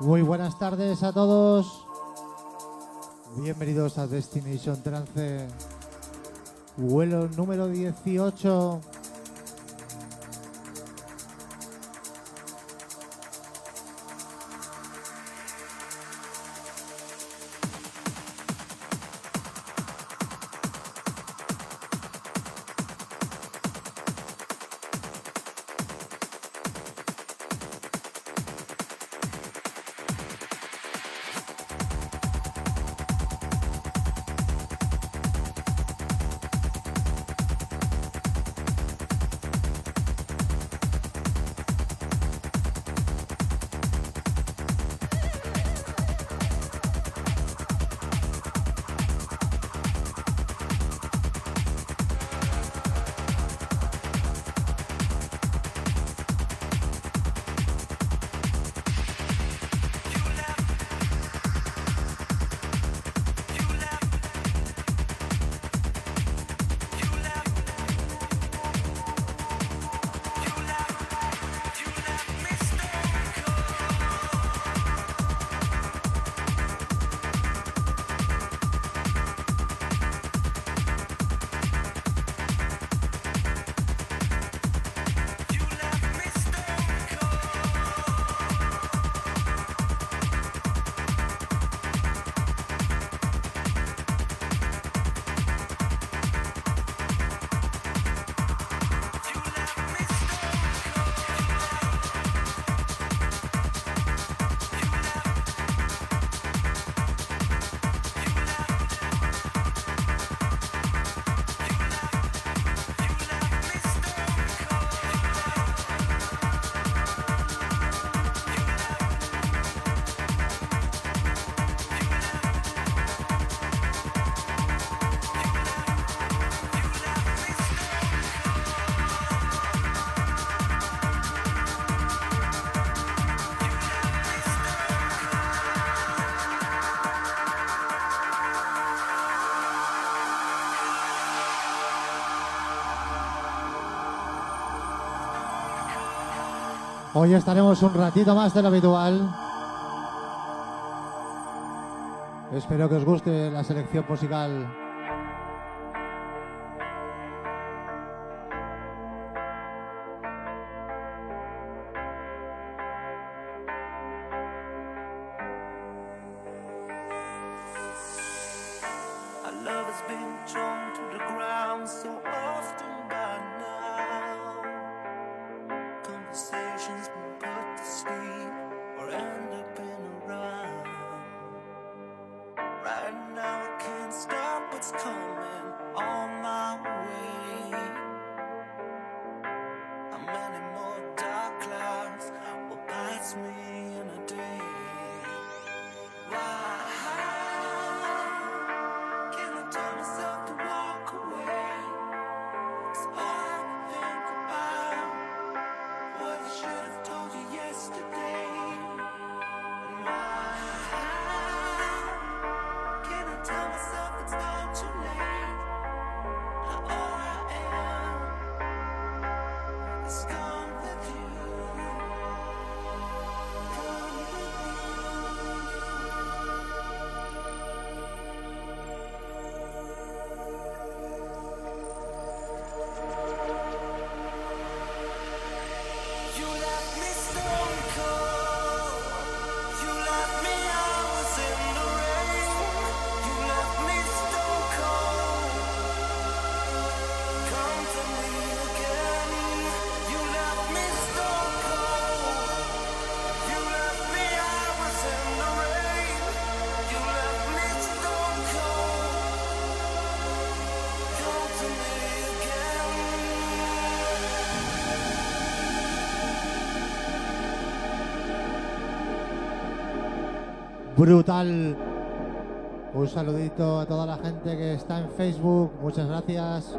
Muy buenas tardes a todos. Bienvenidos a Destination Trance. Vuelo número 18. Hoy estaremos un ratito más de lo habitual. Espero que os guste la selección musical brutal. Un saludito a toda la gente que está en Facebook. Muchas gracias.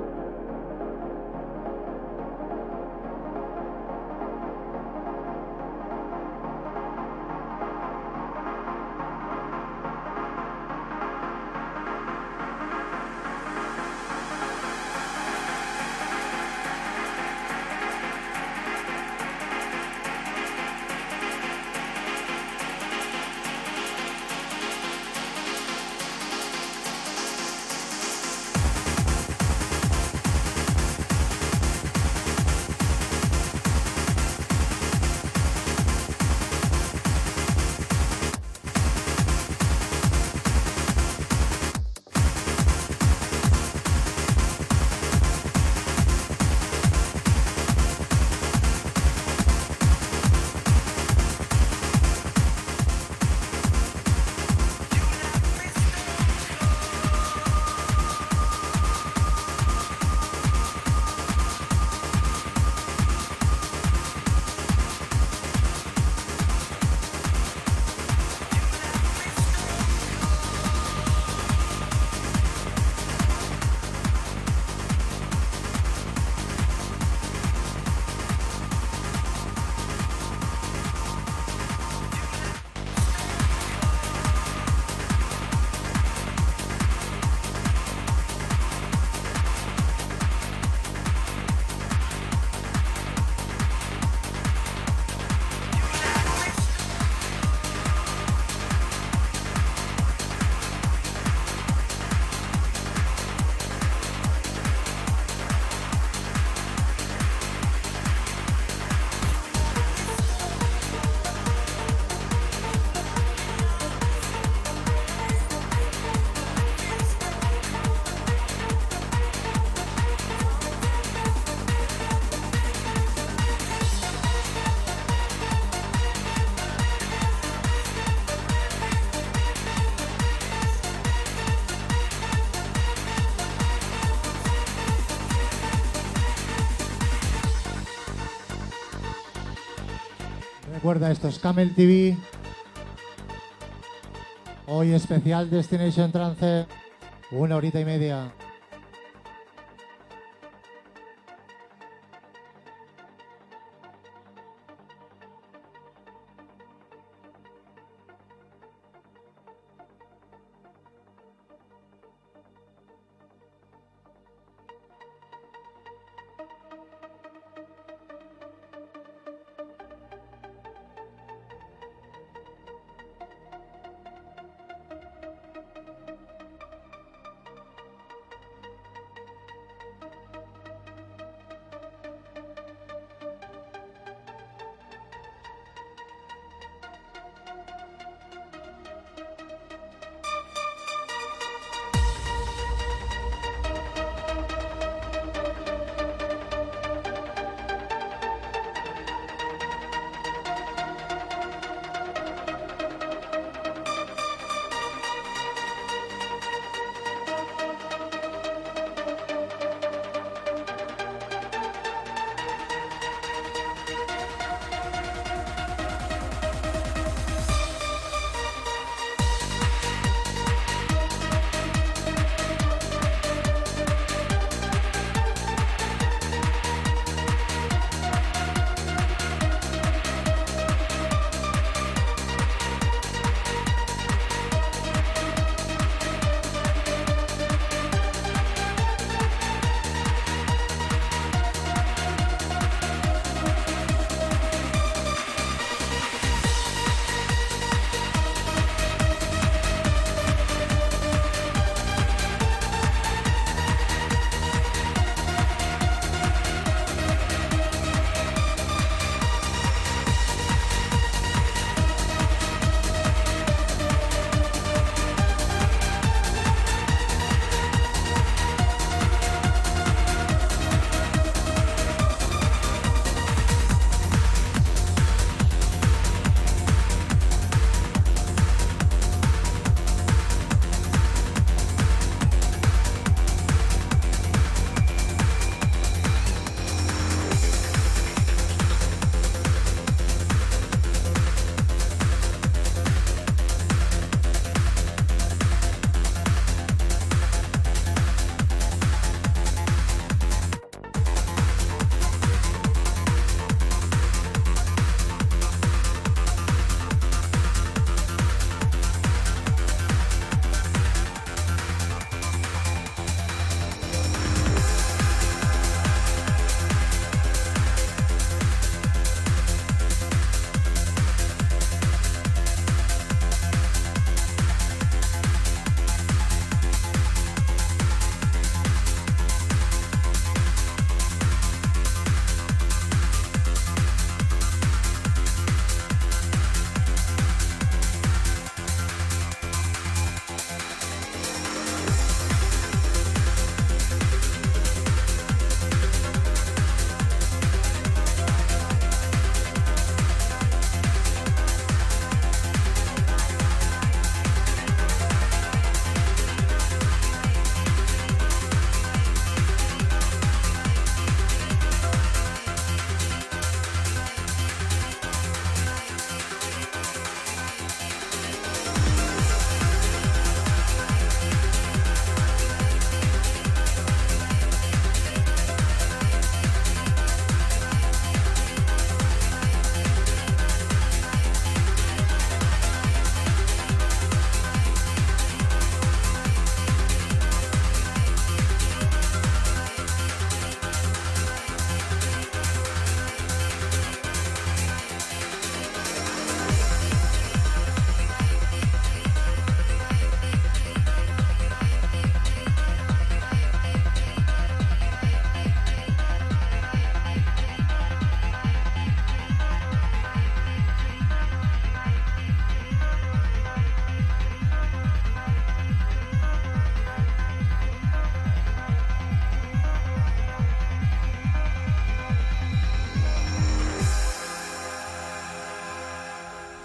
Esto es Camel TV. Hoy especial Destination Trance. Una horita y media.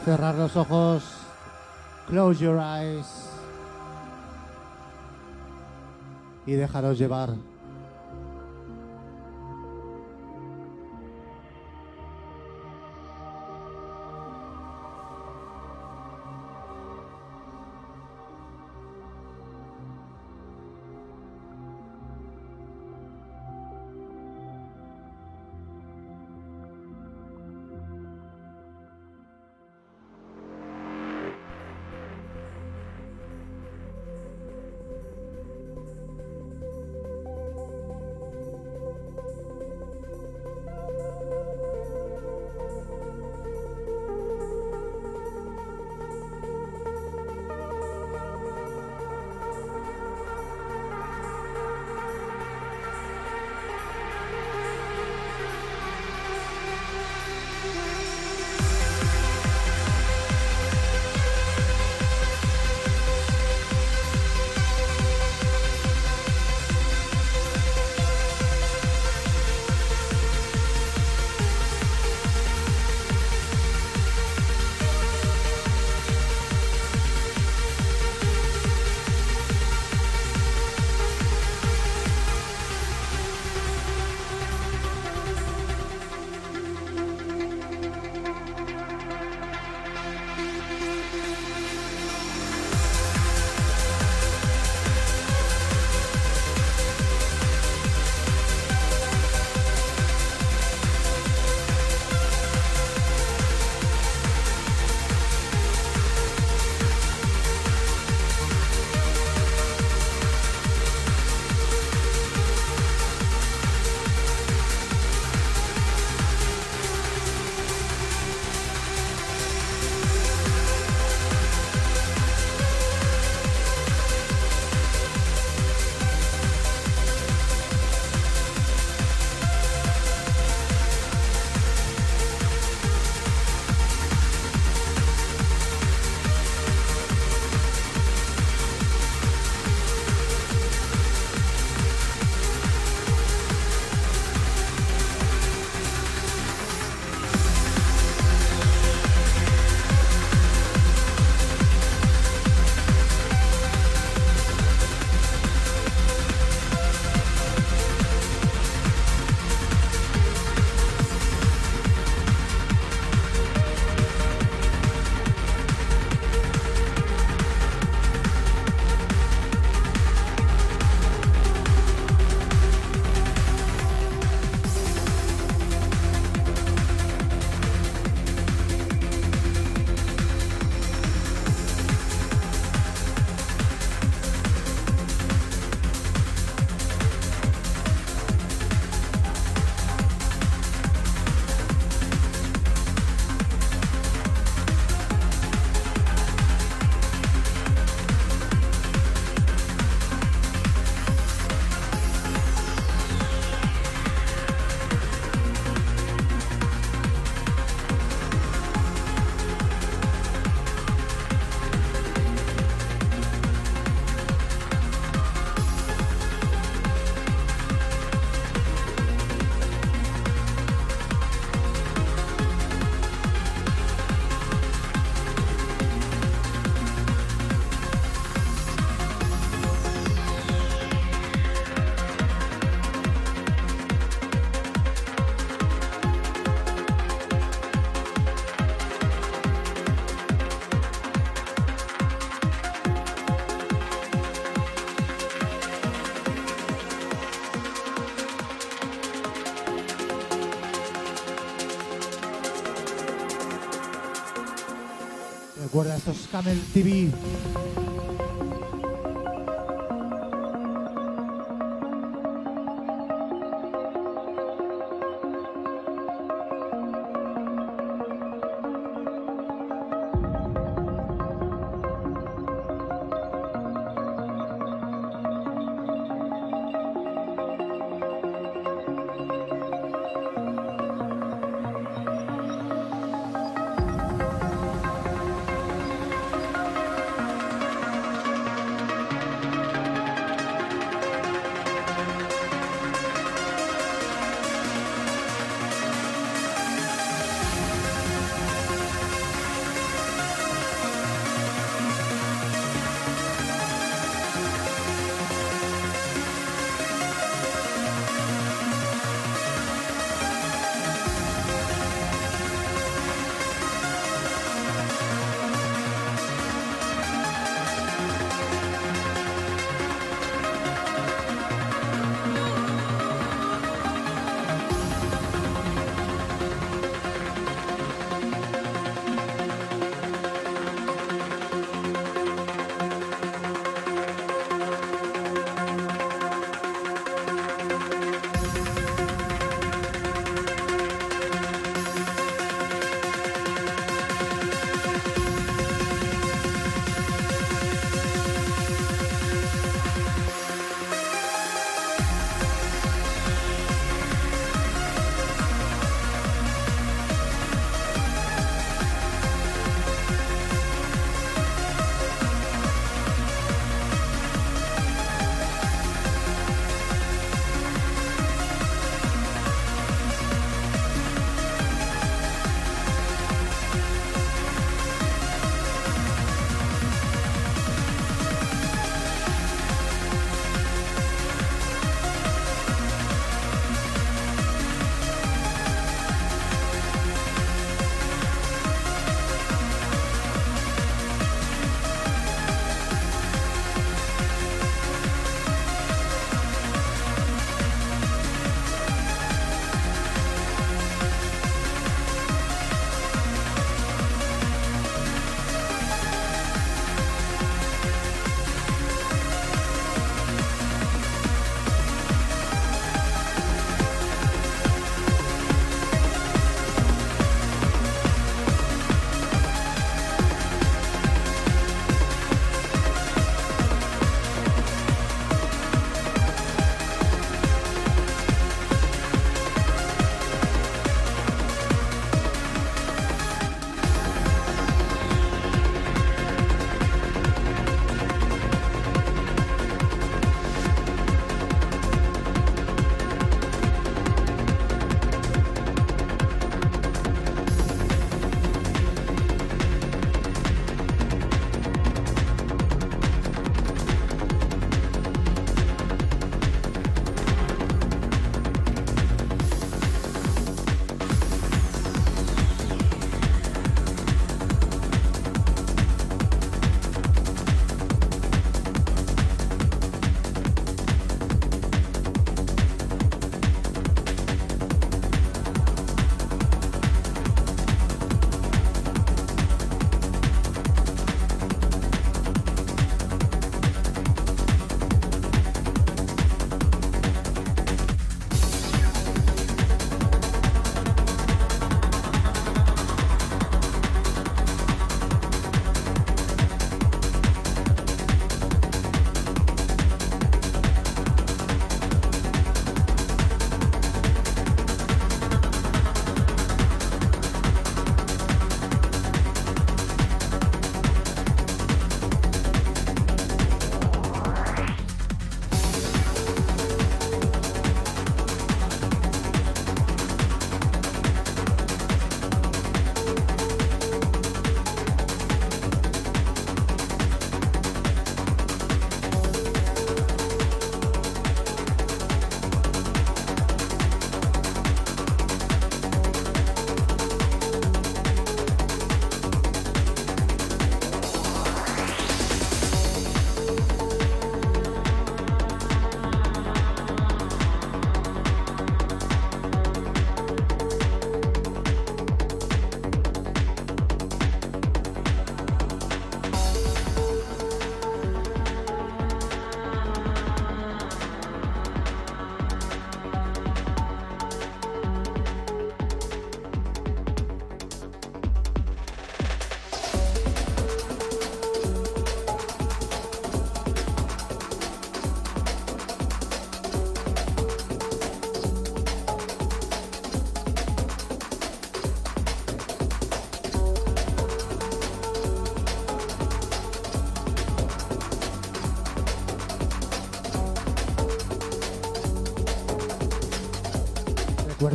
Cerrar los ojos. Close your eyes. Y dejaros llevar. Recuerda, esto es Camel TV.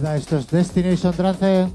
Recuerda, esto es Destination Trance.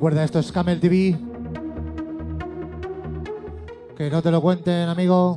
Recuerda, esto es Camel TV. Que no te lo cuenten, amigo.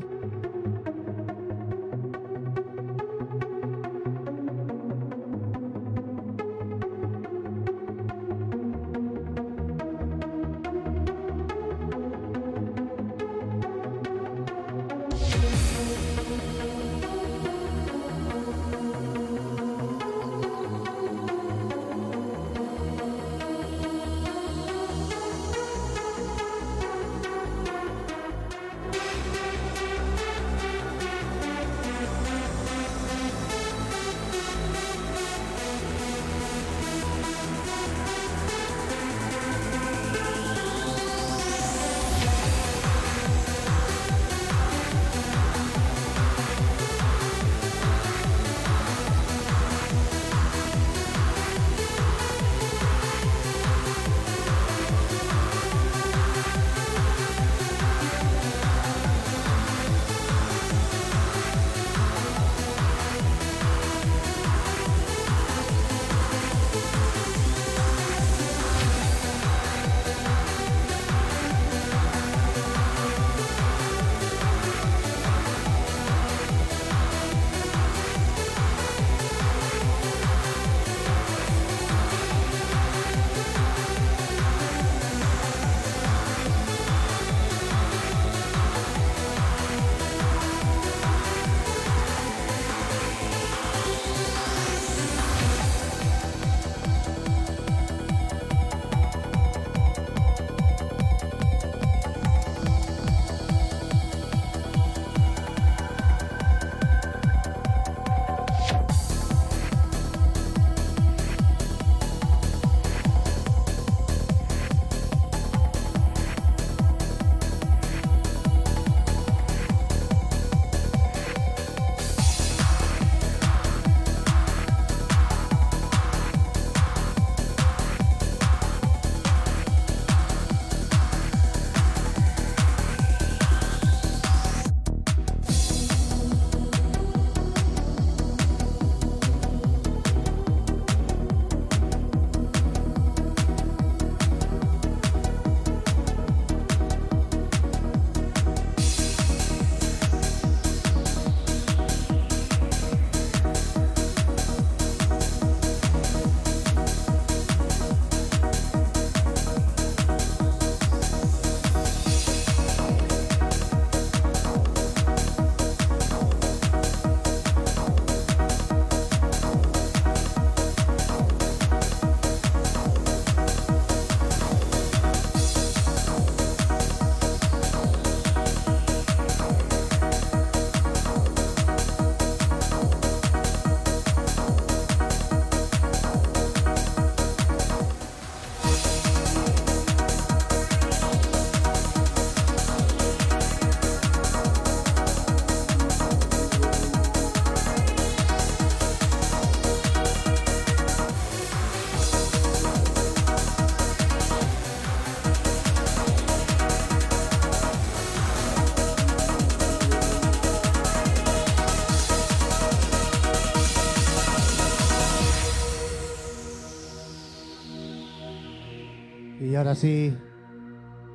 Ahora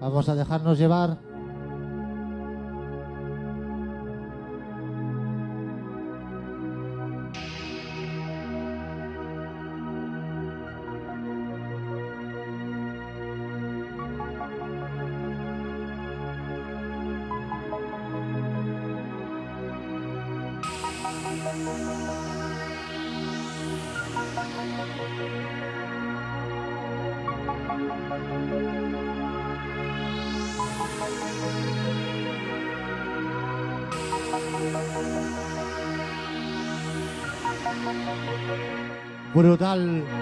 vamos a dejarnos llevar. Brutal.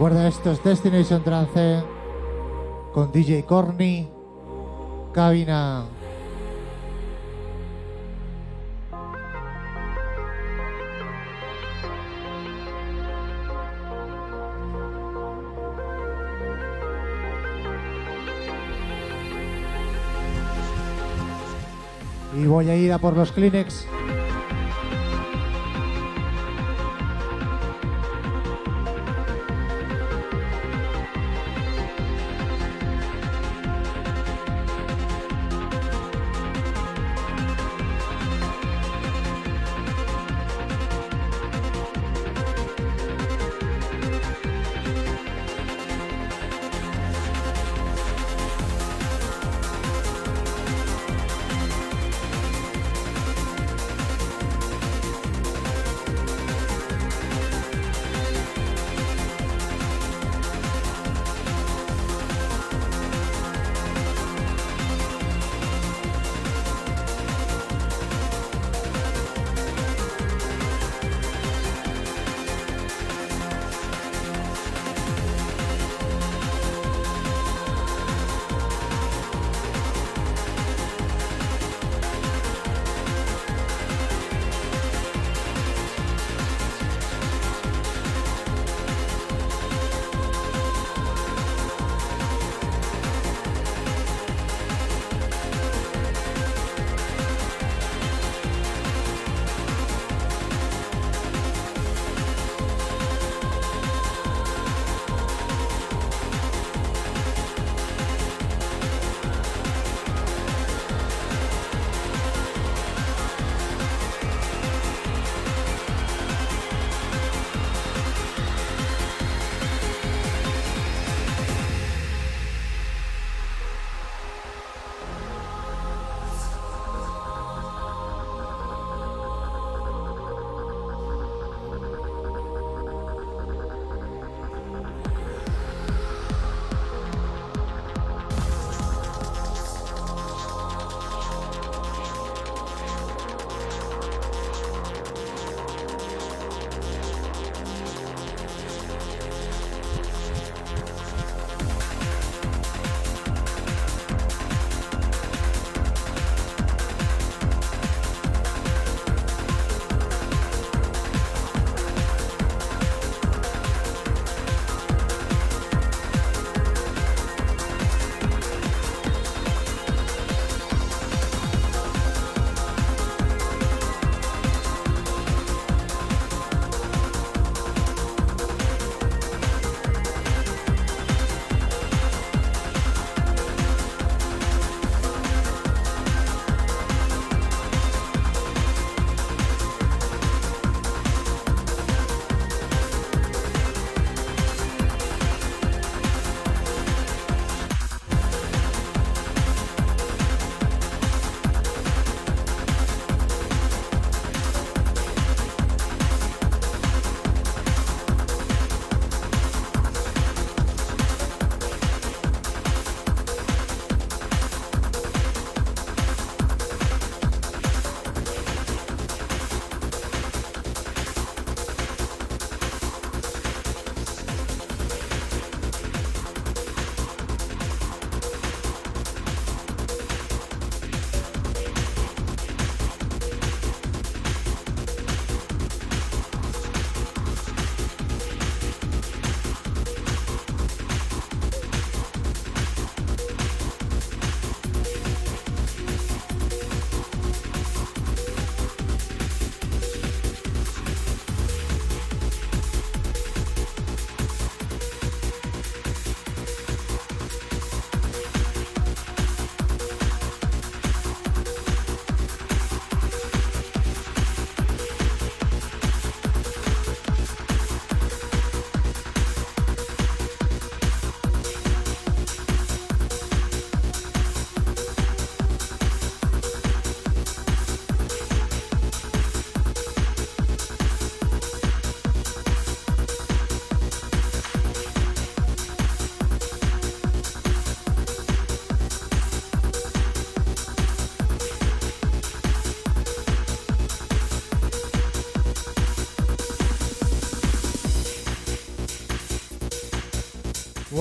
Recuerda esto es Destination Trance con DJ Corny, cabina. Y voy a ir a por los Kleenex.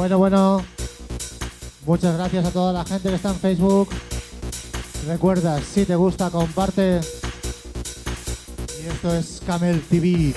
Bueno, bueno. Muchas gracias a toda la gente que está en Facebook. Recuerda, si te gusta, comparte. Y esto es Camel TV.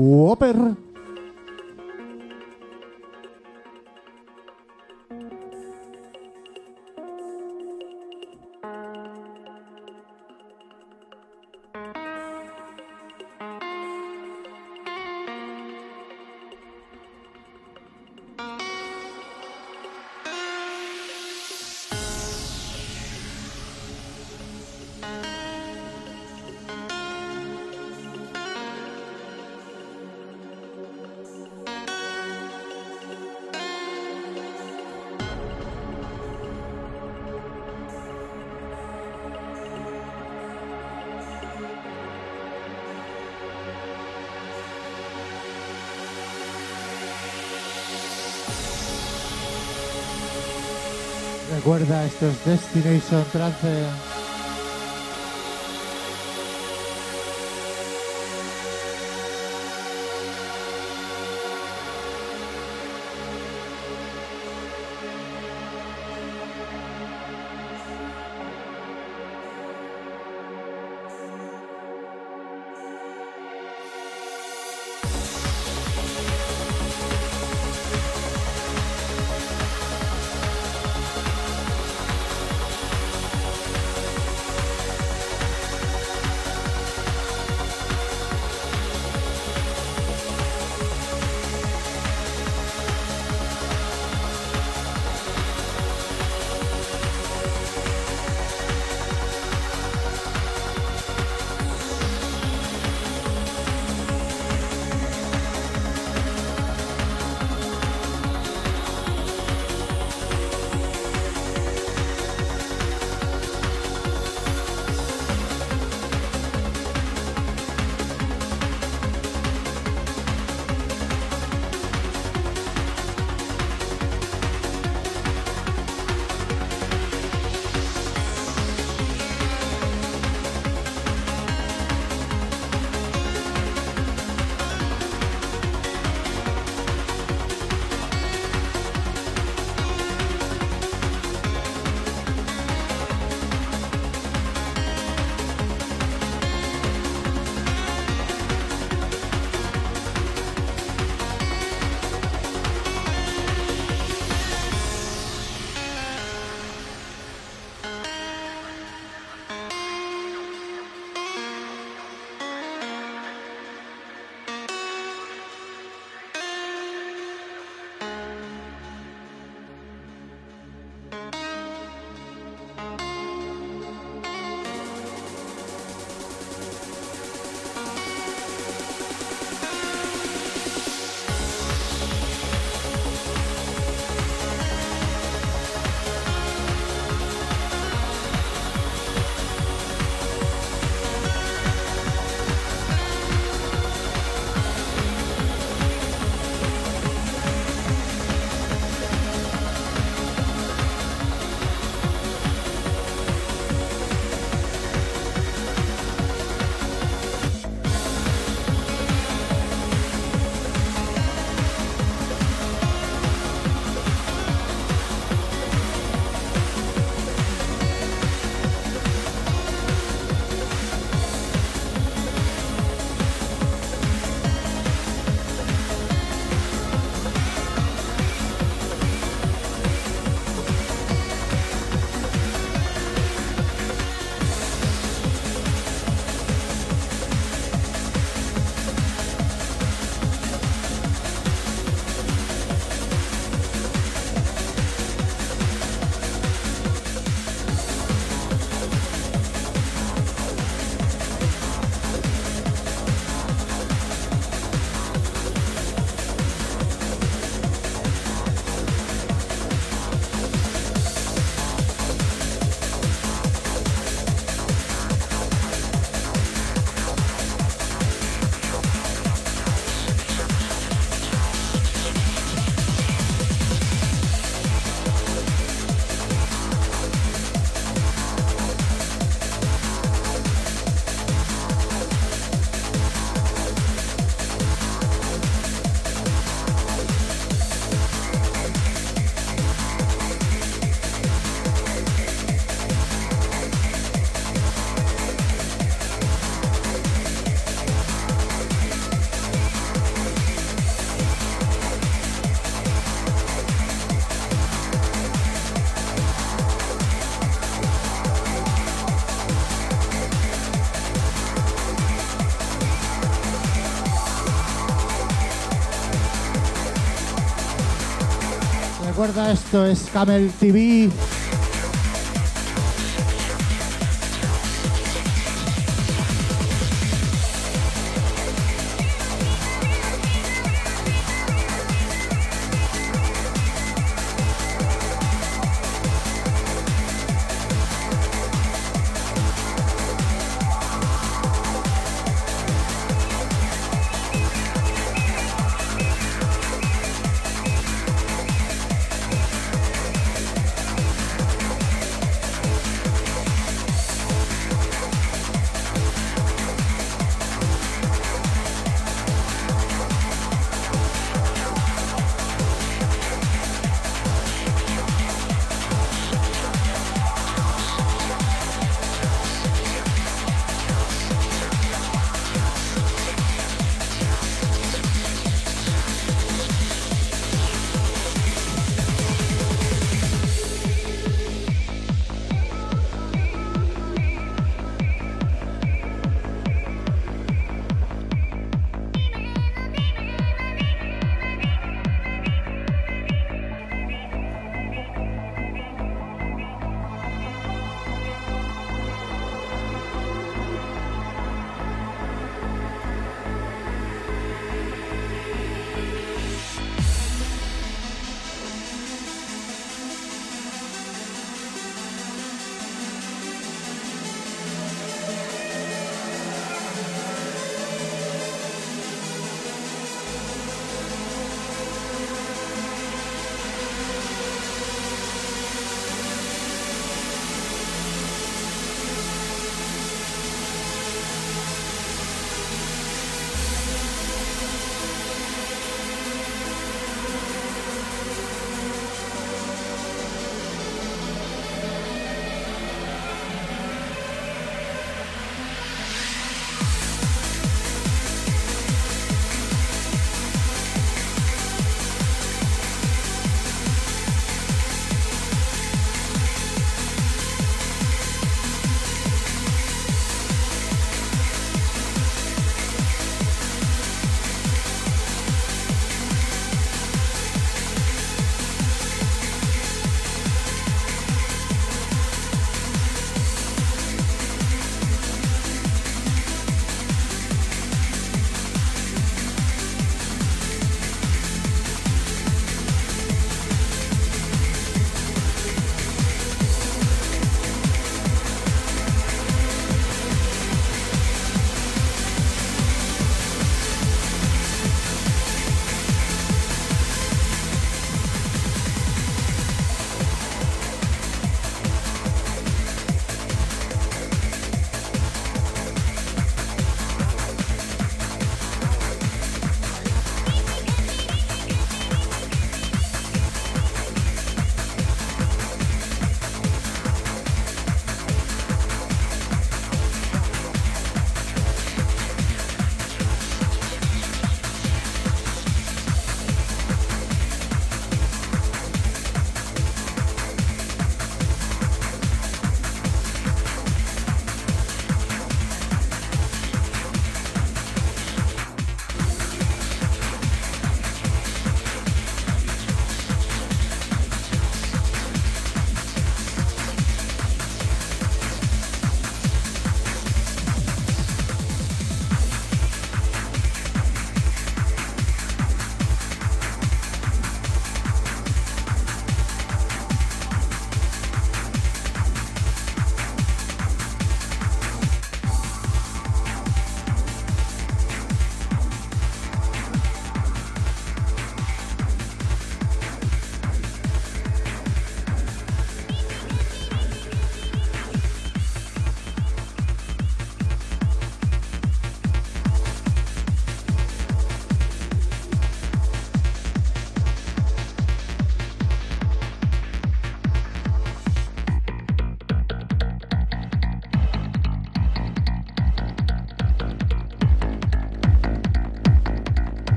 Whopper. Recuerda, esto es Destination Trance. Recuerda, esto es Camel TV.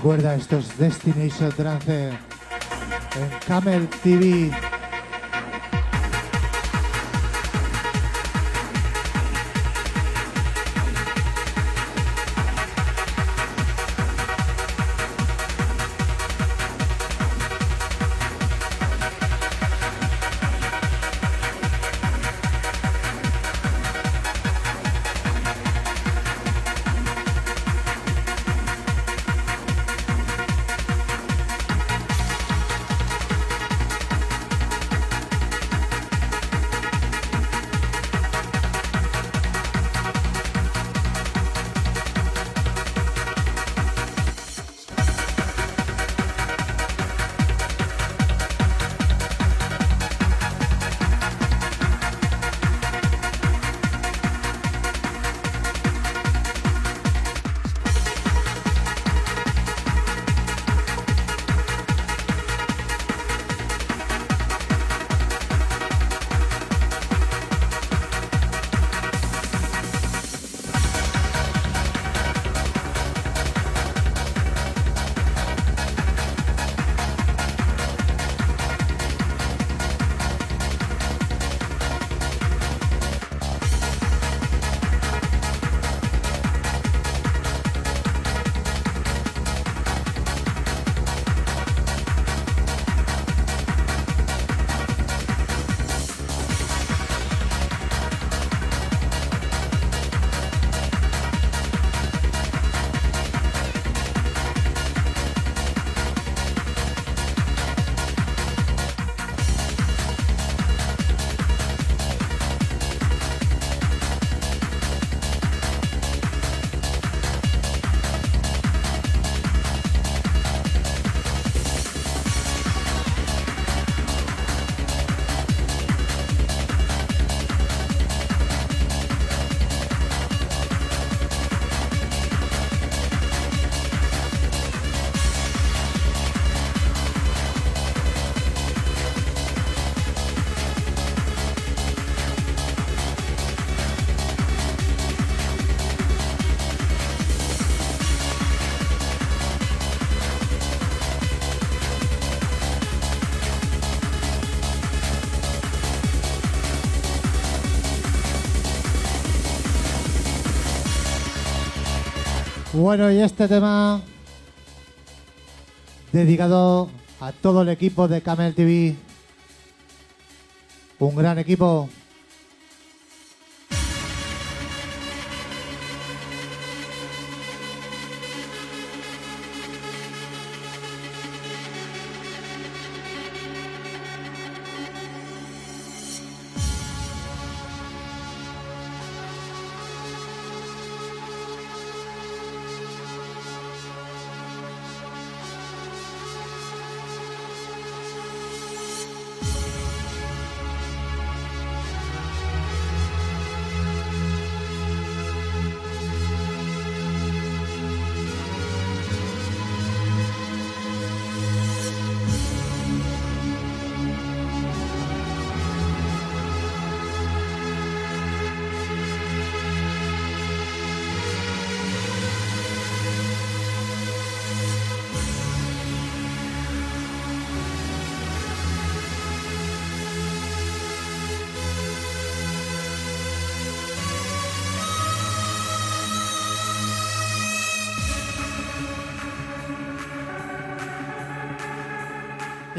Recuerda, esto es Destination Trance en Camel TV. Bueno, y este tema dedicado a todo el equipo de Camel TV. Un gran equipo.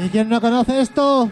¿Y quién no conoce esto?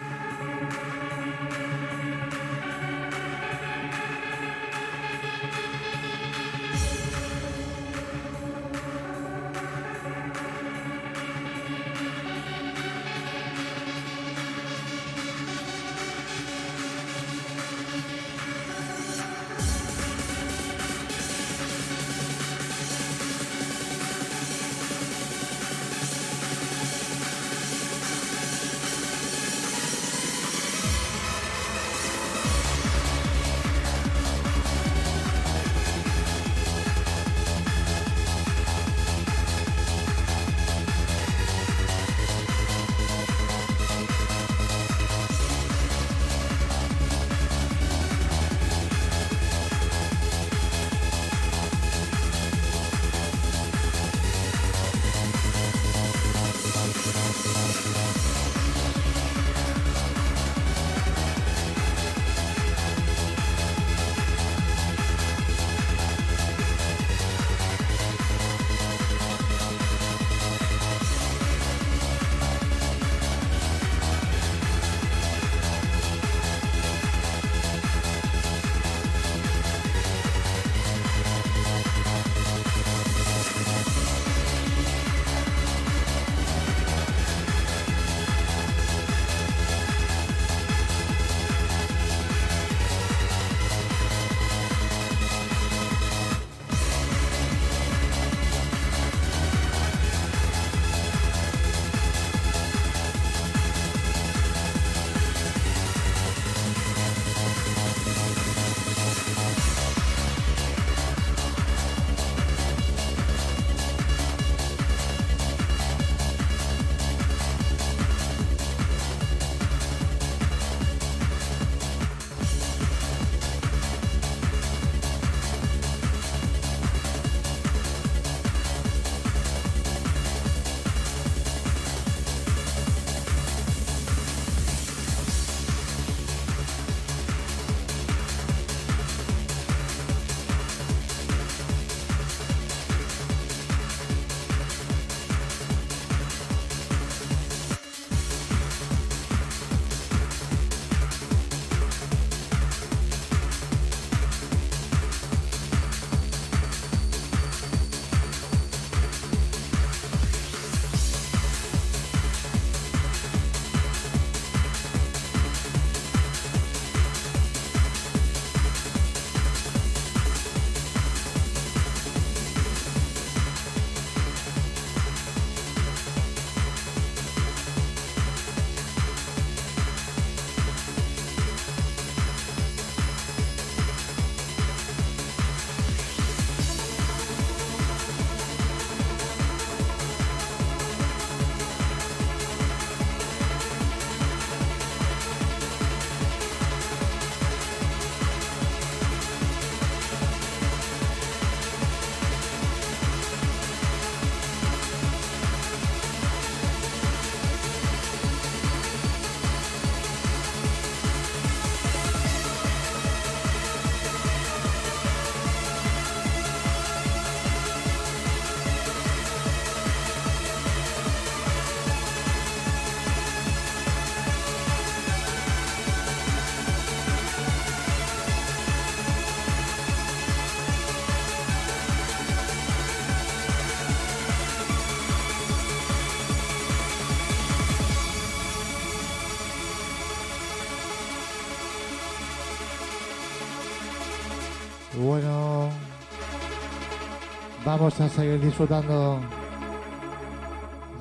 Vamos a seguir disfrutando.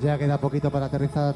Ya queda poquito para aterrizar.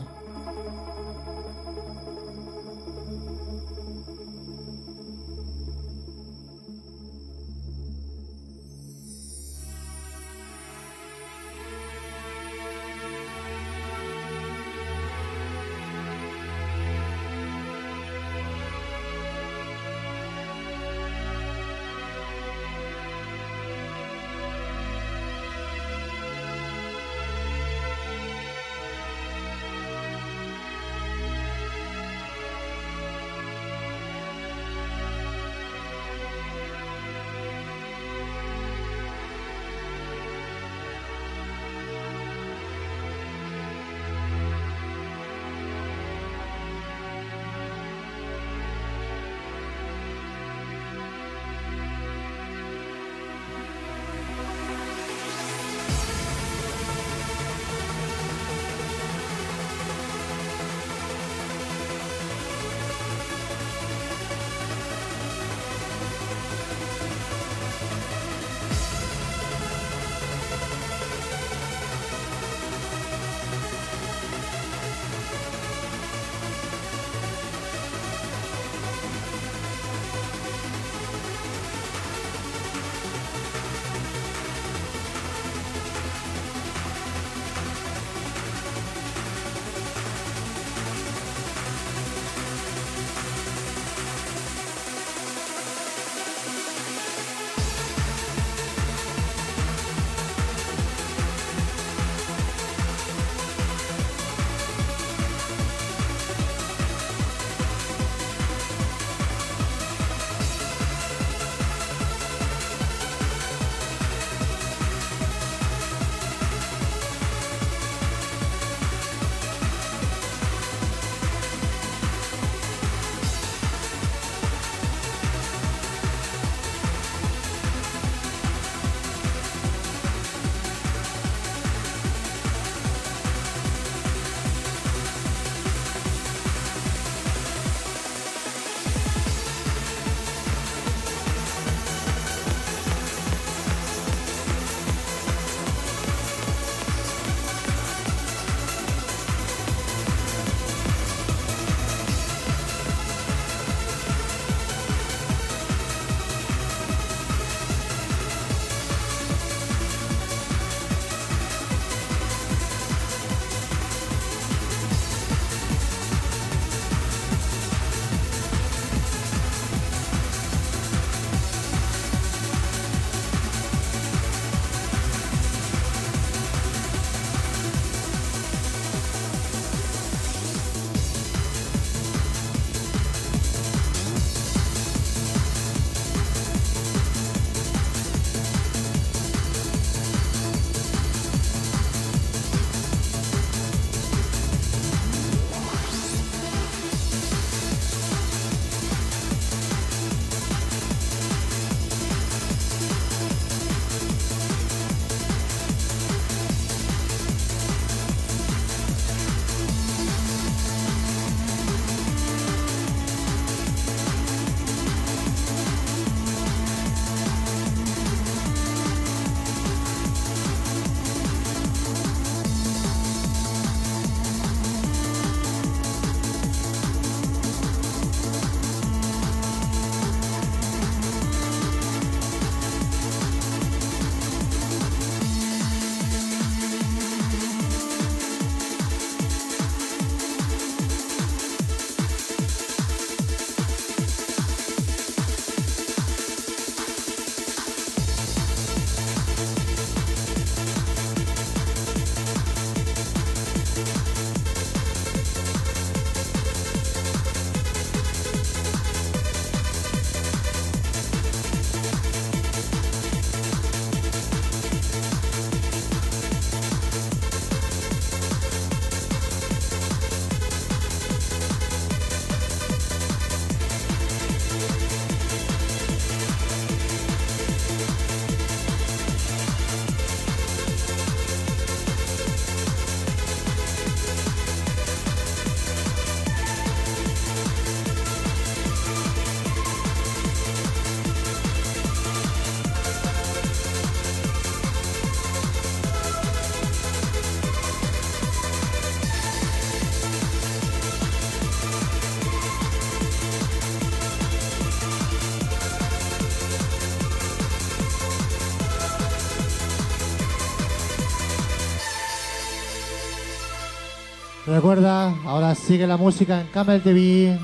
Recuerda, ahora sigue la música en Camel TV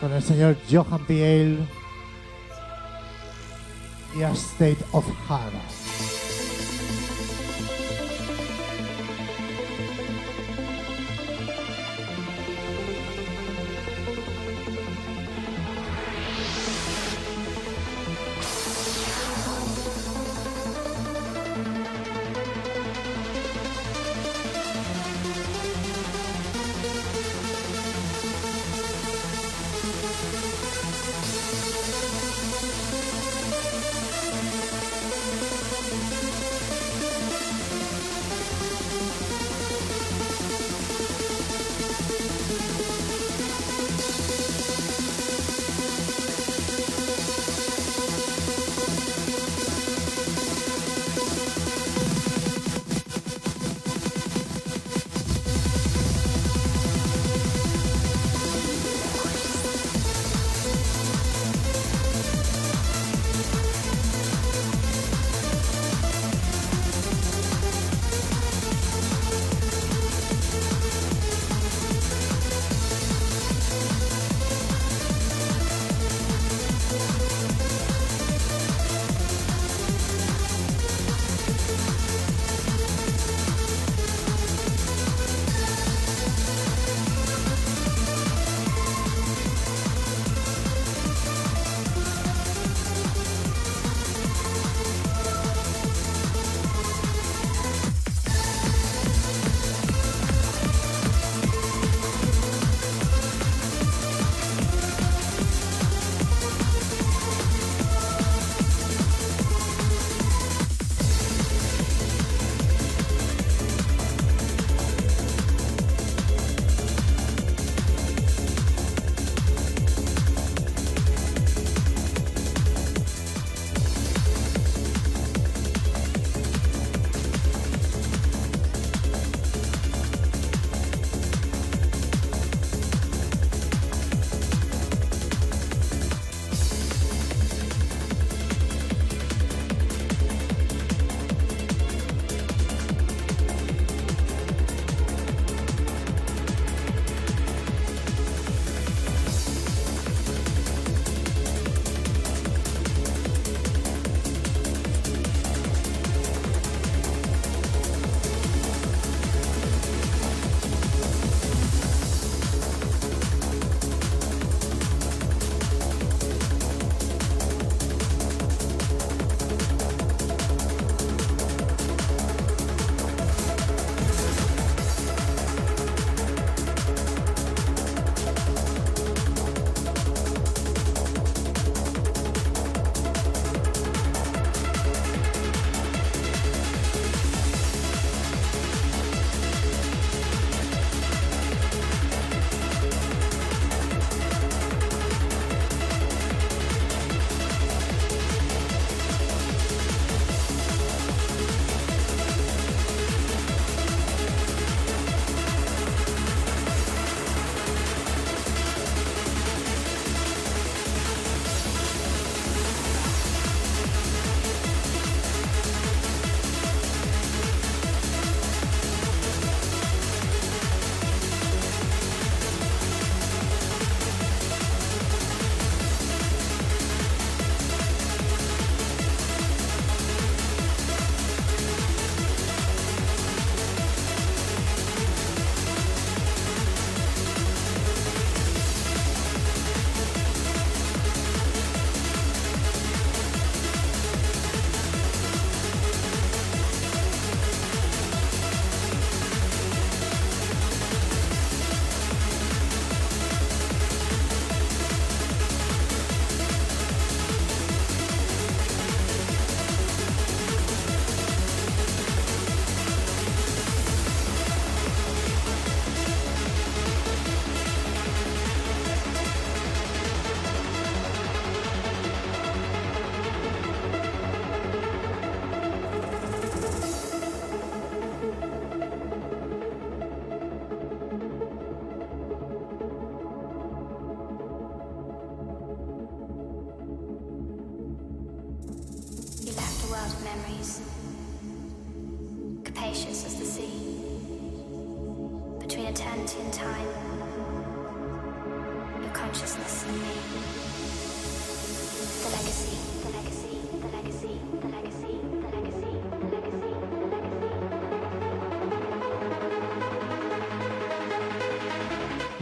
con el señor Johan Piel y A State of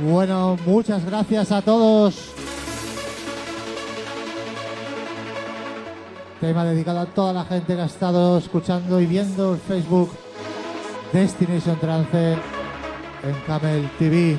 Bueno, muchas gracias a todos. Tema dedicado a toda la gente que ha estado escuchando y viendo el Facebook Destination Trance en Camel TV.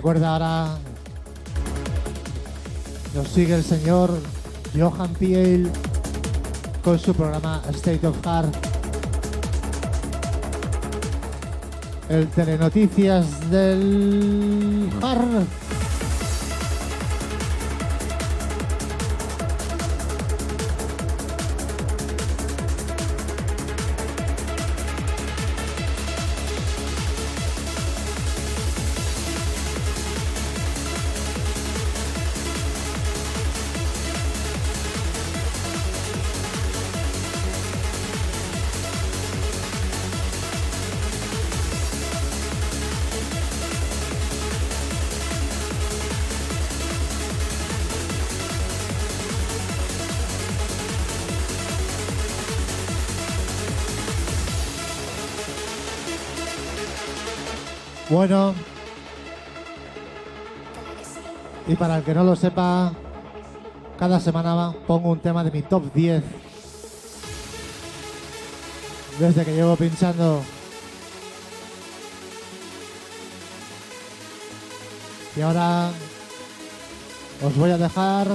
Recuerda ahora, nos sigue el señor Johan Piel con su programa State of Heart. El telenoticias del Heart. Bueno, y para el que no lo sepa, cada semana pongo un tema de mi top 10. Desde que llevo pinchando. Y ahora os voy a dejar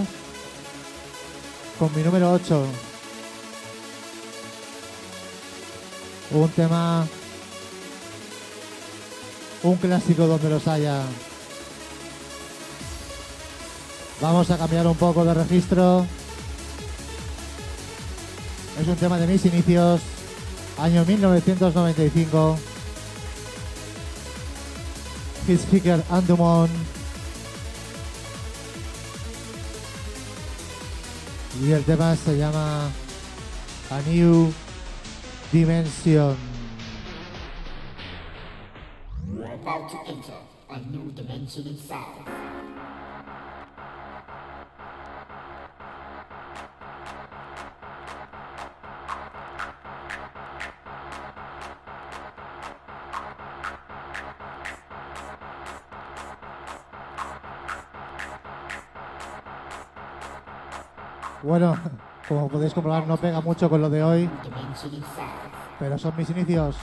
con mi número 8. Un tema un clásico donde los haya. Vamos a cambiar un poco de registro. Es un tema de mis inicios, año 1995. His Figure Andumon. Y el tema se llama A New Dimension. About to enter a new dimension in sound. Bueno, como podéis comprobar, no pega mucho con lo de hoy, pero son mis inicios.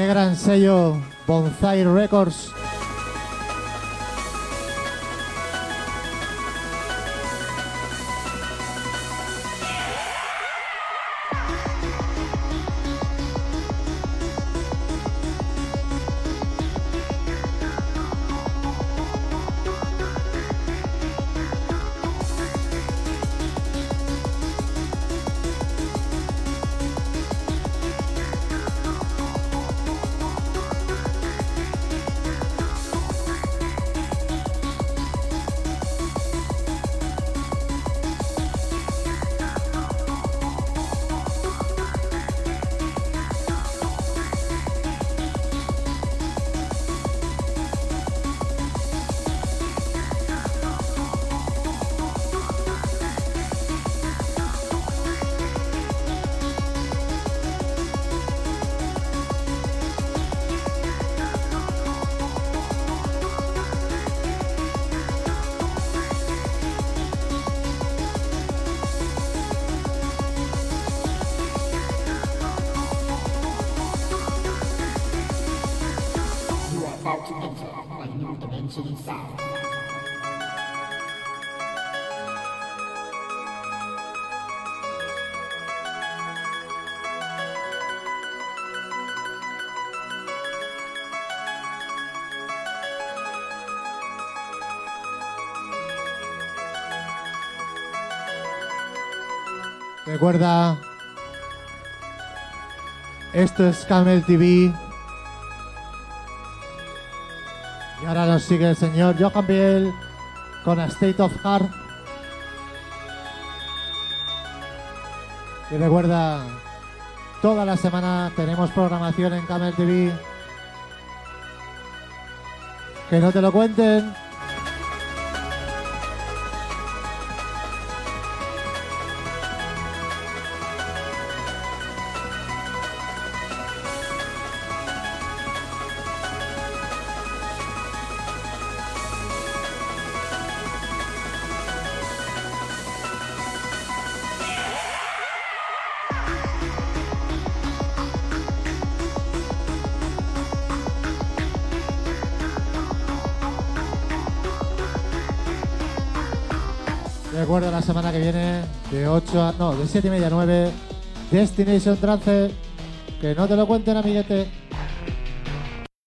Qué gran sello Bonsai Records. Recuerda, esto es Camel TV. Sigue el señor Johan Biel con A State of Heart. Y recuerda, toda la semana tenemos programación en Camel TV. Que no te lo cuenten. De 7 y media a 9. Destination Trance. Que no te lo cuenten, amiguete.